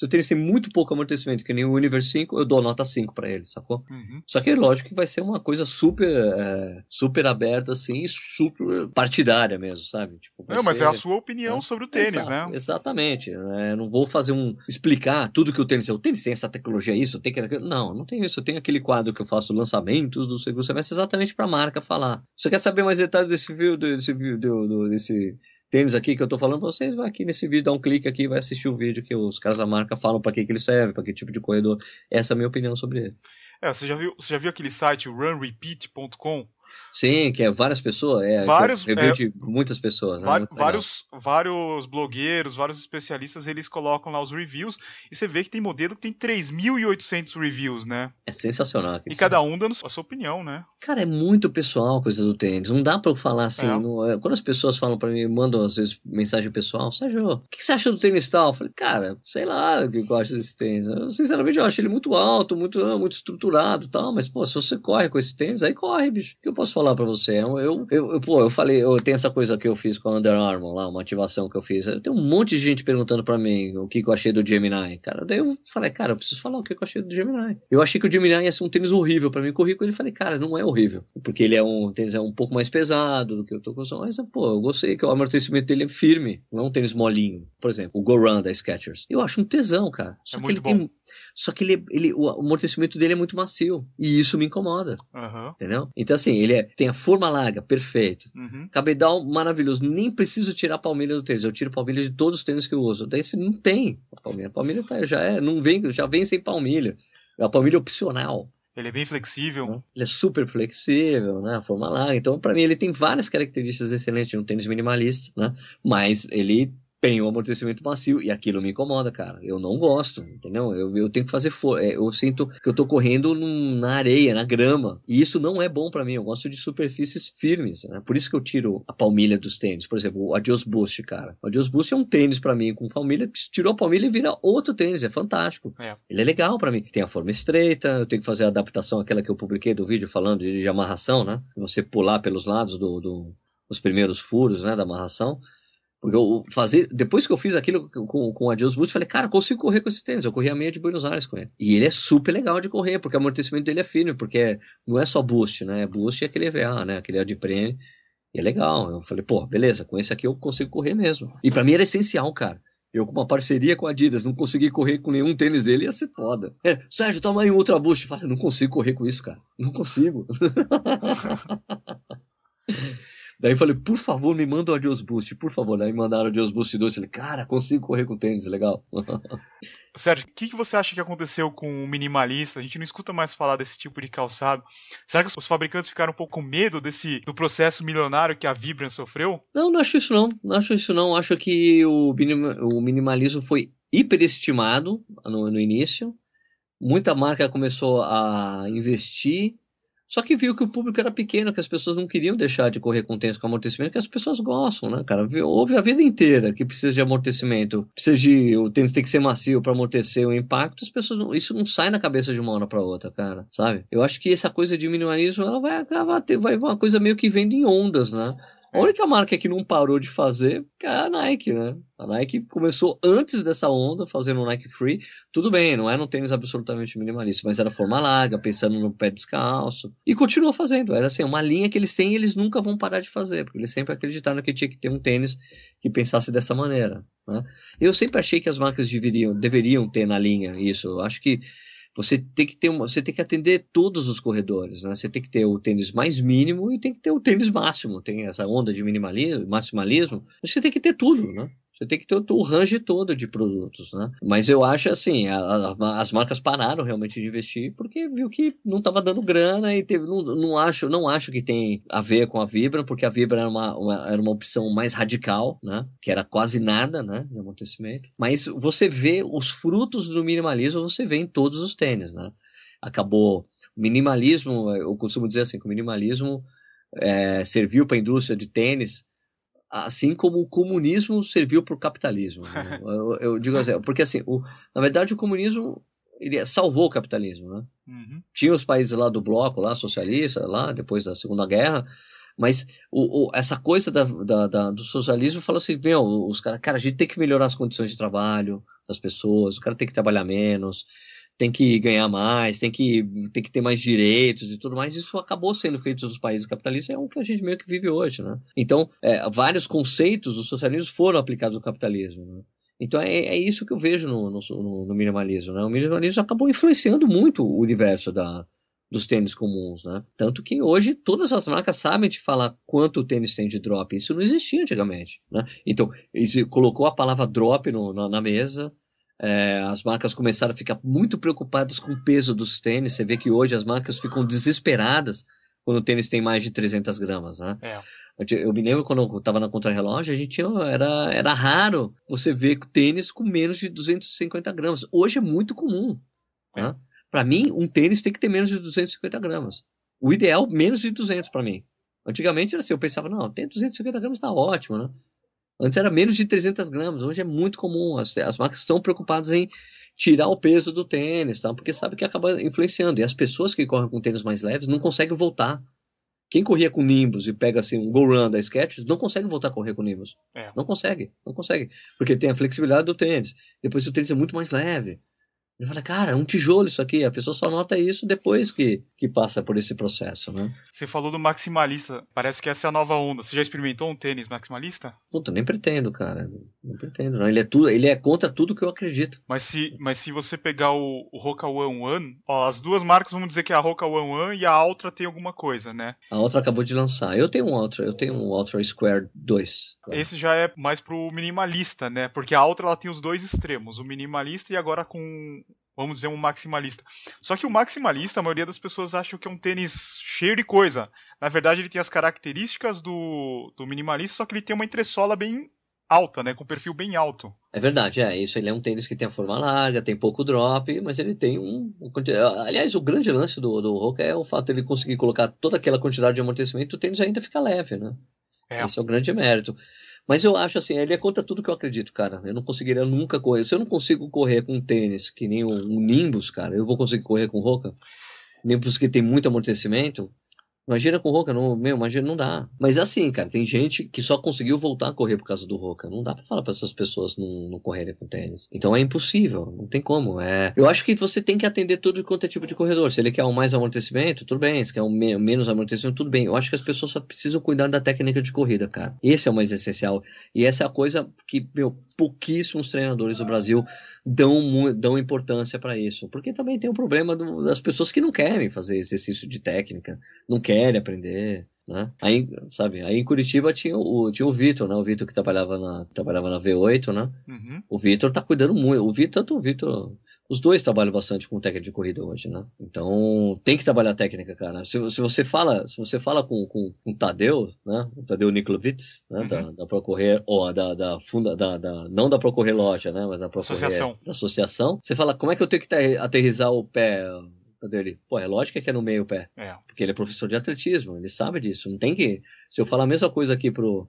Se o tênis tem muito pouco amortecimento, que nem o Universe 5, eu dou nota 5 para ele, sacou? Uhum. Só que é lógico que vai ser uma coisa super é, super aberta, assim, super partidária mesmo, sabe? Tipo, não, mas ser, é a sua opinião é, sobre o tênis, exato, né? Exatamente. Né? não vou fazer um. explicar tudo que o tênis é. O tênis tem essa tecnologia, isso, tem que. Não, não tem isso. Eu tenho aquele quadro que eu faço lançamentos do segundo semestre exatamente para a marca falar. Você quer saber mais detalhes desse vídeo, desse, desse, desse tênis aqui que eu tô falando vocês, vai aqui nesse vídeo, dá um clique aqui vai assistir o vídeo que os caras da marca falam para que, que ele serve, para que tipo de corredor. Essa é a minha opinião sobre ele. É, você já viu, você já viu aquele site runrepeat.com? Sim, que é várias pessoas, é, vários, review é, de muitas pessoas. Né? Vários, vários blogueiros, vários especialistas, eles colocam lá os reviews e você vê que tem modelo que tem 3.800 reviews, né? É sensacional. E cada um dando a sua opinião, né? Cara, é muito pessoal a coisa do tênis. Não dá pra eu falar assim. É. É, quando as pessoas falam pra mim, mandam às vezes mensagem pessoal, Sérgio, o que você acha do tênis tal? Eu falei, cara, sei lá o que eu acho desse tênis. Eu, sinceramente, eu acho ele muito alto, muito, muito estruturado tal, mas, pô, se você corre com esse tênis, aí corre, bicho. O que eu posso falar para você? Eu, eu, eu, pô, eu falei, eu tenho essa coisa que eu fiz com a Under Armour lá, uma ativação que eu fiz. Tem um monte de gente perguntando para mim o que, que eu achei do Gemini. Cara, daí eu falei, cara, eu preciso falar o que, que eu achei do Gemini. Eu achei que o Gemini ia ser um tênis horrível para mim. Corri com ele e falei, cara, não é horrível. Porque ele é um tênis é um pouco mais pesado do que eu tô com mas, pô, eu gostei que o amortecimento dele é firme, não é um tênis molinho. Por exemplo, o Go Run da Skechers. Eu acho um tesão, cara. Só é que ele bom. tem só que ele, ele, o amortecimento dele é muito macio. E isso me incomoda. Uhum. Entendeu? Então, assim, ele é, tem a forma larga, perfeito. Uhum. Cabedal maravilhoso. Nem preciso tirar a palmilha do tênis. Eu tiro palmilha de todos os tênis que eu uso. Daí você não tem a palmilha. A palmilha tá, já é, não vem, já vem sem palmilha. É a palmilha opcional. Ele é bem flexível. Né? Ele é super flexível, né? A forma larga. Então, para mim, ele tem várias características excelentes de um tênis minimalista, né? Mas ele tem um amortecimento macio e aquilo me incomoda, cara. Eu não gosto, entendeu? Eu, eu tenho que fazer força. É, eu sinto que eu tô correndo num, na areia, na grama. E isso não é bom para mim. Eu gosto de superfícies firmes, né? Por isso que eu tiro a palmilha dos tênis. Por exemplo, o Adios Boost, cara. O Adios Boost é um tênis para mim com palmilha que tirou a palmilha e vira outro tênis. É fantástico. É. Ele é legal para mim. Tem a forma estreita, eu tenho que fazer a adaptação, aquela que eu publiquei do vídeo falando de, de amarração, né? Você pular pelos lados do, do os primeiros furos, né, da amarração. Porque eu fazer, depois que eu fiz aquilo com, com o Adios Boost, falei, cara, consigo correr com esse tênis. Eu corri a meia de Buenos Aires com ele. E ele é super legal de correr, porque o amortecimento dele é firme, porque não é só boost, né? Boost é aquele EVA, né? Aquele adprene. E é legal. Eu falei, pô, beleza, com esse aqui eu consigo correr mesmo. E para mim era essencial, cara. Eu com uma parceria com a Adidas, não consegui correr com nenhum tênis dele, ia ser foda. É, Sérgio, toma aí um Ultra Boost. Fala, não consigo correr com isso, cara. Não consigo. Daí eu falei, por favor, me manda o Adios Boost, por favor. Daí mandaram o Adios Boost 2. Falei, cara, consigo correr com tênis, legal. Sérgio, o que, que você acha que aconteceu com o minimalista? A gente não escuta mais falar desse tipo de calçado. Será que os fabricantes ficaram um pouco com medo desse, do processo milionário que a Vibram sofreu? Não, não acho isso não. Não acho isso não. Acho que o, o minimalismo foi hiperestimado no, no início. Muita marca começou a investir só que viu que o público era pequeno, que as pessoas não queriam deixar de correr com tênis com amortecimento, que as pessoas gostam, né, cara? Houve a vida inteira que precisa de amortecimento, precisa de. O tênis tem que ser macio para amortecer o impacto, as pessoas. Não, isso não sai na cabeça de uma hora para outra, cara, sabe? Eu acho que essa coisa de minimalismo, ela vai acabar, ter, vai uma coisa meio que vendo em ondas, né? A única marca que não parou de fazer é a Nike, né? A Nike começou antes dessa onda, fazendo o Nike Free. Tudo bem, não era um tênis absolutamente minimalista, mas era forma larga, pensando no pé descalço. E continuou fazendo. Era assim, uma linha que eles têm e eles nunca vão parar de fazer, porque eles sempre acreditaram que tinha que ter um tênis que pensasse dessa maneira. Né? Eu sempre achei que as marcas deveriam, deveriam ter na linha isso. Eu acho que você tem que ter uma, você tem que atender todos os corredores, né? Você tem que ter o tênis mais mínimo e tem que ter o tênis máximo. Tem essa onda de minimalismo, maximalismo. Você tem que ter tudo, né? Você tem que ter o, o range todo de produtos, né? Mas eu acho assim, a, a, as marcas pararam realmente de investir porque viu que não estava dando grana e teve, não, não, acho, não acho que tem a ver com a Vibra, porque a Vibra era uma, uma, era uma opção mais radical, né? Que era quase nada, né? De amortecimento. Mas você vê os frutos do minimalismo, você vê em todos os tênis, né? Acabou minimalismo, eu costumo dizer assim, que o minimalismo é, serviu para a indústria de tênis assim como o comunismo serviu para o capitalismo. Né? eu, eu, digo assim, porque assim, o, na verdade o comunismo ele salvou o capitalismo, né? Uhum. Tinha os países lá do bloco, lá socialista, lá depois da Segunda Guerra, mas o, o, essa coisa da, da, da, do socialismo fala assim, meu, os cara, cara, a gente tem que melhorar as condições de trabalho das pessoas, o cara tem que trabalhar menos, tem que ganhar mais, tem que, tem que ter mais direitos e tudo mais. Isso acabou sendo feito nos países capitalistas, é o que a gente meio que vive hoje, né? Então, é, vários conceitos do socialismo foram aplicados ao capitalismo, né? Então é, é isso que eu vejo no, no, no, minimalismo, né? O minimalismo acabou influenciando muito o universo da, dos tênis comuns, né? Tanto que hoje todas as marcas sabem te falar quanto o tênis tem de drop. Isso não existia antigamente, né? Então, colocou a palavra drop no, na, na mesa, é, as marcas começaram a ficar muito preocupadas com o peso dos tênis. Você vê que hoje as marcas ficam desesperadas quando o tênis tem mais de 300 gramas, né? É. Eu me lembro quando eu estava na contrarrelógio, a gente tinha, era, era raro você ver tênis com menos de 250 gramas. Hoje é muito comum. É. Né? Para mim, um tênis tem que ter menos de 250 gramas. O ideal, menos de 200 para mim. Antigamente era assim, eu pensava, não, tem 250 gramas, tá ótimo, né? Antes era menos de 300 gramas, hoje é muito comum. As, as marcas estão preocupadas em tirar o peso do tênis, tá? porque sabe que acaba influenciando. E as pessoas que correm com tênis mais leves não conseguem voltar. Quem corria com Nimbus e pega assim um Go Run da Skechers não consegue voltar a correr com Nimbus. É. Não consegue, não consegue. Porque tem a flexibilidade do tênis. Depois o tênis é muito mais leve. Eu falei, cara, é um tijolo isso aqui. A pessoa só nota isso depois que, que passa por esse processo, né? Você falou do maximalista. Parece que essa é a nova onda. Você já experimentou um tênis maximalista? Puta, nem pretendo, cara. Nem pretendo. Não. Ele, é tudo, ele é contra tudo que eu acredito. Mas se, mas se você pegar o, o Roca One One, ó, as duas marcas, vamos dizer que é a Roca One One e a Ultra tem alguma coisa, né? A outra acabou de lançar. Eu tenho um Ultra, eu tenho um Ultra Square 2. Esse já é mais pro minimalista, né? Porque a Ultra ela tem os dois extremos, o minimalista e agora com vamos dizer, um maximalista. Só que o maximalista, a maioria das pessoas acham que é um tênis cheio de coisa. Na verdade, ele tem as características do, do minimalista, só que ele tem uma entressola bem alta, né? Com perfil bem alto. É verdade, é. Isso ele é um tênis que tem a forma larga, tem pouco drop, mas ele tem um. um aliás, o grande lance do, do Roca é o fato de ele conseguir colocar toda aquela quantidade de amortecimento, o tênis ainda fica leve, né? É. Esse é o grande mérito. Mas eu acho assim, ele é contra tudo que eu acredito, cara. Eu não conseguiria nunca correr. Se eu não consigo correr com tênis que nem um, um Nimbus, cara, eu vou conseguir correr com Roca. Nimbus que tem muito amortecimento, Imagina com o Roca, não, meu, imagina, não dá. Mas é assim, cara, tem gente que só conseguiu voltar a correr por causa do Roca. Não dá pra falar pra essas pessoas não, não correrem com tênis. Então é impossível, não tem como. É... Eu acho que você tem que atender todo quanto é tipo de corredor. Se ele quer um mais amortecimento, tudo bem. Se quer um me menos amortecimento, tudo bem. Eu acho que as pessoas só precisam cuidar da técnica de corrida, cara. Esse é o mais essencial. E essa é a coisa que, meu, pouquíssimos treinadores do Brasil dão, dão importância para isso. Porque também tem o problema do, das pessoas que não querem fazer exercício de técnica, não querem querem aprender, né? Aí, sabe, aí em Curitiba tinha o, tinha o Vitor, né? O Vitor que trabalhava na, trabalhava na V8, né? Uhum. O Vitor tá cuidando muito. O Vitor, tanto o Vitor. Os dois trabalham bastante com técnica de corrida hoje, né? Então, tem que trabalhar técnica, cara. Se, se você fala, se você fala com, com, com o Tadeu, né? O Tadeu Niklovitz, né? Uhum. Da, da Procorrer, ou da, da funda, da, da, não da Procorrer Loja, né? Mas da Procorrer. Associação. Da associação. Você fala, como é que eu tenho que aterrizar o pé dele. Pô, é lógico que é no meio pé. É. Porque ele é professor de atletismo, ele sabe disso. Não tem que. Se eu falar a mesma coisa aqui pro,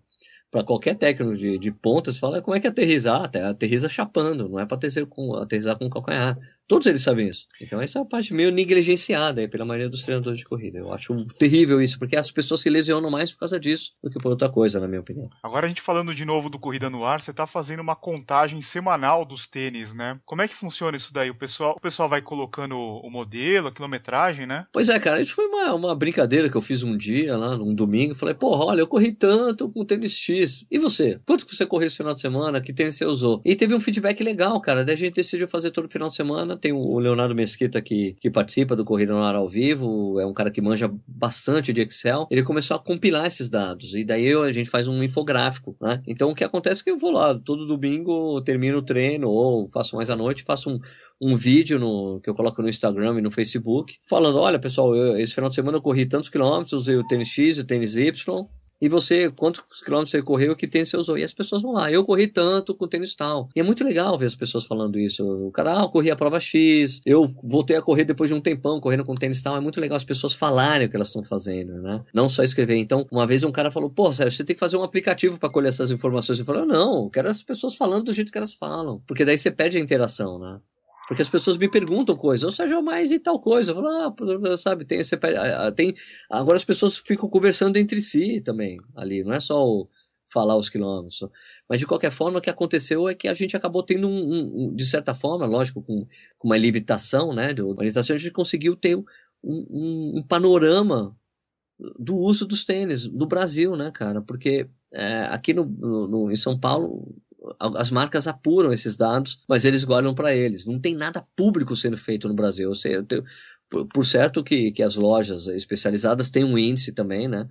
para qualquer técnico de, de ponta, você fala como é que aterrizar? Aterriza chapando, não é para aterrizar com, aterrizar com calcanhar. Todos eles sabem isso. Então essa é a parte meio negligenciada pela maioria dos treinadores de corrida. Eu acho terrível isso, porque as pessoas se lesionam mais por causa disso do que por outra coisa, na minha opinião. Agora a gente falando de novo do Corrida no Ar, você está fazendo uma contagem semanal dos tênis, né? Como é que funciona isso daí? O pessoal, o pessoal vai colocando o modelo, a quilometragem, né? Pois é, cara, isso foi uma, uma brincadeira que eu fiz um dia lá, num domingo. Falei, porra, olha, eu corri tanto com tênis X. E você? Quanto que você correu esse final de semana? Que tênis você usou? E teve um feedback legal, cara. Daí a gente decidiu fazer todo final de semana tem o Leonardo Mesquita que, que participa do Corrida no Ar ao vivo, é um cara que manja bastante de Excel. Ele começou a compilar esses dados e daí eu, a gente faz um infográfico, né? Então o que acontece é que eu vou lá todo domingo, termino o treino ou faço mais à noite, faço um, um vídeo no, que eu coloco no Instagram e no Facebook, falando: olha, pessoal, eu, esse final de semana eu corri tantos quilômetros, usei o tênis X e o tênis Y, e você, quantos quilômetros você correu, que tênis você usou? E as pessoas vão lá, eu corri tanto com tênis tal. E é muito legal ver as pessoas falando isso. O cara, ah, eu corri a prova X, eu voltei a correr depois de um tempão correndo com tênis tal. É muito legal as pessoas falarem o que elas estão fazendo, né? Não só escrever. Então, uma vez um cara falou, pô, Sérgio, você tem que fazer um aplicativo para colher essas informações. Eu falei, não, eu quero as pessoas falando do jeito que elas falam. Porque daí você perde a interação, né? Porque as pessoas me perguntam coisas, ou seja, mais e tal coisa. Eu falo, ah, sabe, tem, tem. Agora as pessoas ficam conversando entre si também ali, não é só o falar os quilômetros. Mas de qualquer forma, o que aconteceu é que a gente acabou tendo um, um de certa forma, lógico, com, com uma limitação, né, de organização, a gente conseguiu ter um, um, um panorama do uso dos tênis no Brasil, né, cara? Porque é, aqui no, no, em São Paulo as marcas apuram esses dados, mas eles guardam para eles. Não tem nada público sendo feito no Brasil. Eu tenho, por, por, certo que, que as lojas especializadas têm um índice também, né?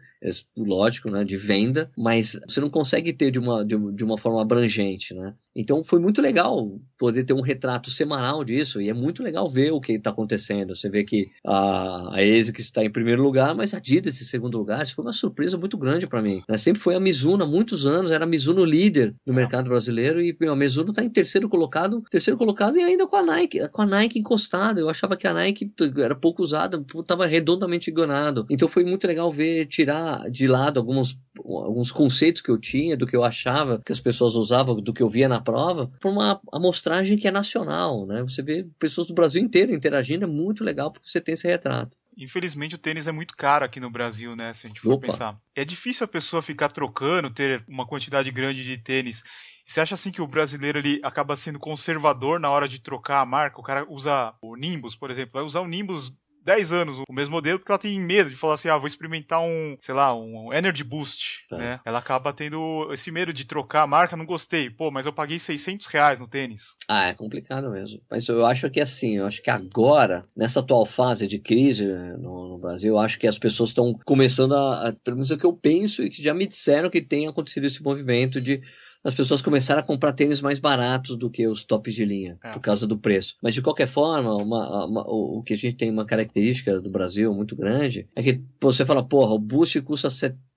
lógico, né? De venda, mas você não consegue ter de uma, de, de uma forma abrangente, né? Então foi muito legal poder ter um retrato semanal disso, e é muito legal ver o que está acontecendo. Você vê que a, a ASICS está em primeiro lugar, mas a Adidas em segundo lugar. Isso foi uma surpresa muito grande para mim. Né? Sempre foi a Mizuno há muitos anos, era a Mizuno líder no mercado brasileiro, e meu, a Mizuno está em terceiro colocado, terceiro colocado e ainda com a Nike, com a Nike encostada. Eu achava que a Nike era pouco usada, estava redondamente enganado. Então foi muito legal ver, tirar de lado alguns, alguns conceitos que eu tinha, do que eu achava que as pessoas usavam, do que eu via na prova, para uma amostragem que é nacional, né? Você vê pessoas do Brasil inteiro interagindo, é muito legal porque você tem esse retrato. Infelizmente o tênis é muito caro aqui no Brasil, né? Se a gente for Opa. pensar. É difícil a pessoa ficar trocando, ter uma quantidade grande de tênis. Você acha assim que o brasileiro ele acaba sendo conservador na hora de trocar a marca? O cara usa o Nimbus, por exemplo, vai usar o Nimbus 10 anos o mesmo modelo porque ela tem medo de falar assim, ah, vou experimentar um, sei lá, um Energy Boost, tá. né? Ela acaba tendo esse medo de trocar a marca, não gostei. Pô, mas eu paguei 600 reais no tênis. Ah, é complicado mesmo. Mas eu acho que assim, eu acho que agora, nessa atual fase de crise né, no, no, Brasil, eu acho que as pessoas estão começando a, a, pelo menos é o que eu penso e que já me disseram que tem acontecido esse movimento de as pessoas começaram a comprar tênis mais baratos do que os tops de linha, é. por causa do preço. Mas de qualquer forma, uma, uma, o, que a gente tem uma característica do Brasil muito grande é que você fala, porra, o Boost custa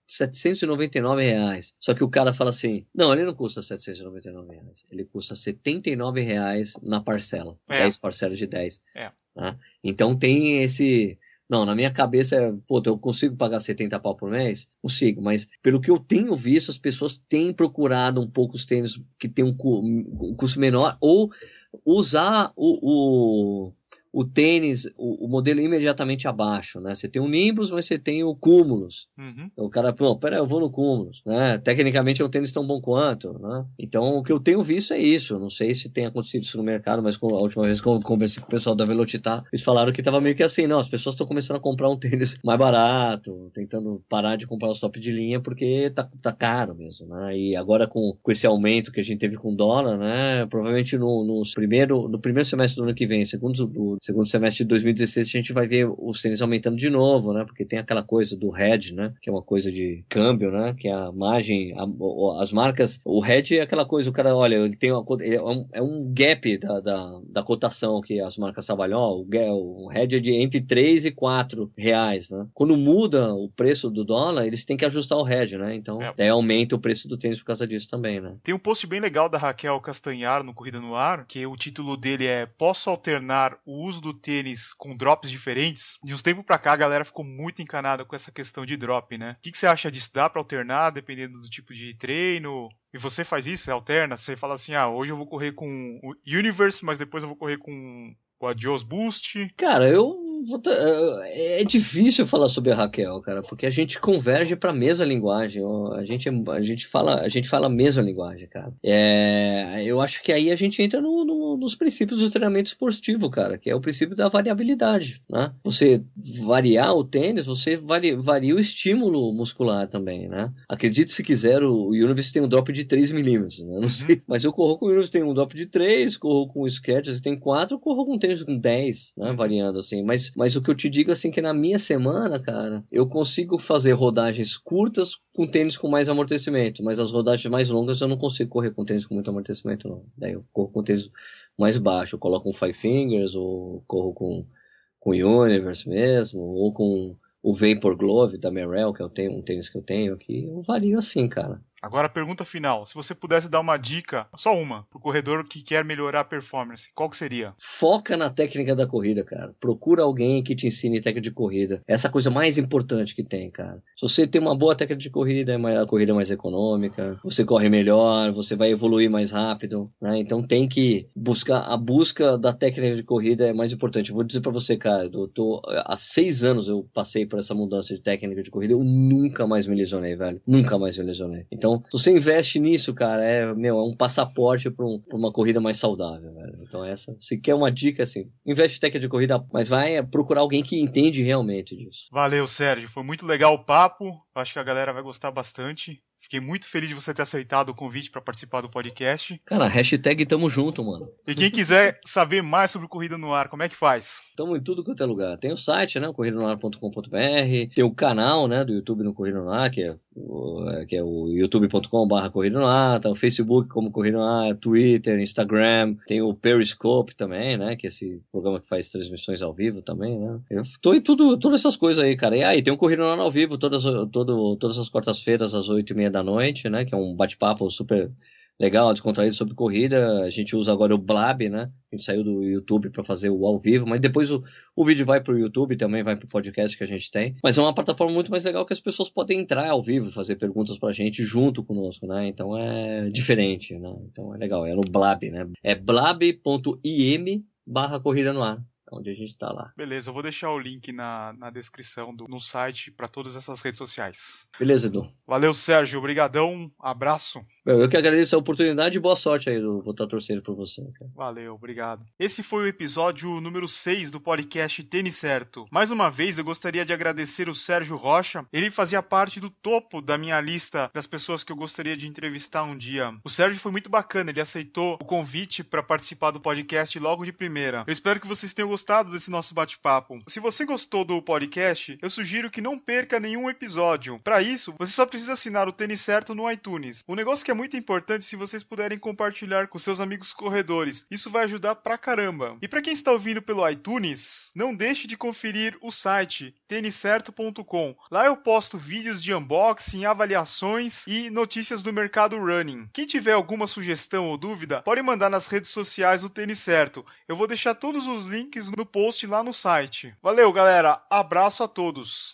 799 reais. Só que o cara fala assim: não, ele não custa 799 reais. Ele custa 79 reais na parcela. É. 10 parcelas de 10. É. Tá? Então tem esse. Não, na minha cabeça é, pô, eu consigo pagar 70 pau por mês? Consigo, mas pelo que eu tenho visto, as pessoas têm procurado um pouco os tênis que tem um, custo menor ou usar o, o o tênis, o, o, modelo imediatamente abaixo, né? Você tem o Nimbus, mas você tem o Cúmulos. Uhum. Então o cara, pô, pera, eu vou no Cúmulos, né? Tecnicamente é um tênis tão bom quanto, né? Então o que eu tenho visto é isso. Não sei se tem acontecido isso no mercado, mas a última vez que eu conversei com o pessoal da Velocitar, eles falaram que tava meio que assim, não, as pessoas estão começando a comprar um tênis mais barato, tentando parar de comprar os top de linha porque tá, tá caro mesmo, né? E agora com, com esse aumento que a gente teve com o dólar, né? Provavelmente no, nos primeiro, no primeiro semestre do ano que vem, segundo do segundo semestre de 2016 a gente vai ver os tênis aumentando de novo, né? Porque tem aquela coisa do hedge, né? Que é uma coisa de câmbio, né? Que é a margem, a, as marcas. O hedge é aquela coisa, o cara, olha, ele tem uma, é, um, é um gap da, da, da, cotação que as marcas trabalham. Ó, o, o hedge é de entre 3 e 4 reais, né? Quando muda o preço do dólar, eles têm que ajustar o hedge, né? Então, é. daí aumenta o preço do tênis por causa disso também, né? Tem um post bem legal da Raquel Castanhar no Corrida no Ar, que o título dele é Posso alternar o uso do tênis com drops diferentes, de uns tempos pra cá a galera ficou muito encanada com essa questão de drop, né? O que, que você acha disso? Dá pra alternar dependendo do tipo de treino? E você faz isso? Você alterna? Você fala assim, ah, hoje eu vou correr com o Universe, mas depois eu vou correr com o Adios Boost? Cara, eu. É difícil falar sobre a Raquel, cara, porque a gente converge para a mesma linguagem. A gente, a gente fala a gente fala a mesma linguagem, cara. É, eu acho que aí a gente entra no, no, nos princípios do treinamento esportivo, cara, que é o princípio da variabilidade, né? Você variar o tênis, você varia, varia o estímulo muscular também, né? Acredite se quiser, o, o Universe tem um drop de 3 milímetros, né? Não uhum. sei, mas eu corro com o Universe tem um drop de 3, corro com o Skechers tem 4, corro com tênis com 10, né? Variando assim. Mas, mas o que eu te digo assim que na minha semana, cara, eu consigo fazer rodagens curtas com tênis com mais amortecimento, mas as rodagens mais longas eu não consigo correr com tênis com muito amortecimento, não. Daí eu corro com tênis mais baixo, eu coloco um Five Fingers, ou corro com, com Universe mesmo, ou com o Vapor Glove da Merrell, que eu tenho, um tênis que eu tenho aqui, eu vario assim, cara. Agora a pergunta final. Se você pudesse dar uma dica, só uma, pro corredor que quer melhorar a performance, qual que seria? Foca na técnica da corrida, cara. Procura alguém que te ensine técnica de corrida. Essa é coisa mais importante que tem, cara. Se você tem uma boa técnica de corrida, é a corrida mais econômica, você corre melhor, você vai evoluir mais rápido, né? Então tem que buscar, a busca da técnica de corrida é mais importante. Eu vou dizer para você, cara, eu tô, há seis anos eu passei por essa mudança de técnica de corrida, eu nunca mais me lesionei, velho. Nunca mais me lesionei. Então então, se você investe nisso, cara, é, meu, é um passaporte para um, uma corrida mais saudável, velho. Então, essa, se quer uma dica, assim, investe técnica de corrida, mas vai procurar alguém que entende realmente disso. Valeu, Sérgio. Foi muito legal o papo. Acho que a galera vai gostar bastante. Fiquei muito feliz de você ter aceitado o convite para participar do podcast. Cara, hashtag tamo junto, mano. E quem quiser saber mais sobre Corrida no Ar, como é que faz? Tamo em tudo quanto é lugar. Tem o site, né, corridanoar.com.br, tem o canal, né, do YouTube no Corrida no Ar, que é o, que é o youtube.com.br Corrida no Ar, tá o Facebook como Corrida no Ar, Twitter, Instagram, tem o Periscope também, né, que é esse programa que faz transmissões ao vivo também, né. Eu tô em tudo, todas essas coisas aí, cara. E aí, tem o Corrida no Ar ao vivo todas, todo, todas as quartas-feiras às oito e meia da noite, né, que é um bate-papo super legal, descontraído sobre corrida. A gente usa agora o Blab, né? A gente saiu do YouTube para fazer o ao vivo, mas depois o, o vídeo vai pro YouTube, também vai pro podcast que a gente tem. Mas é uma plataforma muito mais legal que as pessoas podem entrar ao vivo, fazer perguntas pra gente junto conosco, né? Então é diferente, né? Então é legal, é no Blab, né? É blab.im barra corrida no ar onde a gente está lá. Beleza, eu vou deixar o link na, na descrição do, no site para todas essas redes sociais. Beleza, Edu. Valeu, Sérgio. Obrigadão. Abraço. Eu que agradeço a oportunidade e boa sorte aí. Vou estar torcendo por você. Cara. Valeu, obrigado. Esse foi o episódio número 6 do podcast Tênis Certo. Mais uma vez, eu gostaria de agradecer o Sérgio Rocha. Ele fazia parte do topo da minha lista das pessoas que eu gostaria de entrevistar um dia. O Sérgio foi muito bacana, ele aceitou o convite para participar do podcast logo de primeira. Eu espero que vocês tenham gostado desse nosso bate-papo. Se você gostou do podcast, eu sugiro que não perca nenhum episódio. Para isso, você só precisa assinar o Tênis Certo no iTunes. Um negócio que é muito importante se vocês puderem compartilhar com seus amigos corredores. Isso vai ajudar pra caramba. E para quem está ouvindo pelo iTunes, não deixe de conferir o site têniscerto.com. Lá eu posto vídeos de unboxing, avaliações e notícias do mercado running. Quem tiver alguma sugestão ou dúvida, pode mandar nas redes sociais do Tênis Certo. Eu vou deixar todos os links no post lá no site. Valeu, galera. Abraço a todos.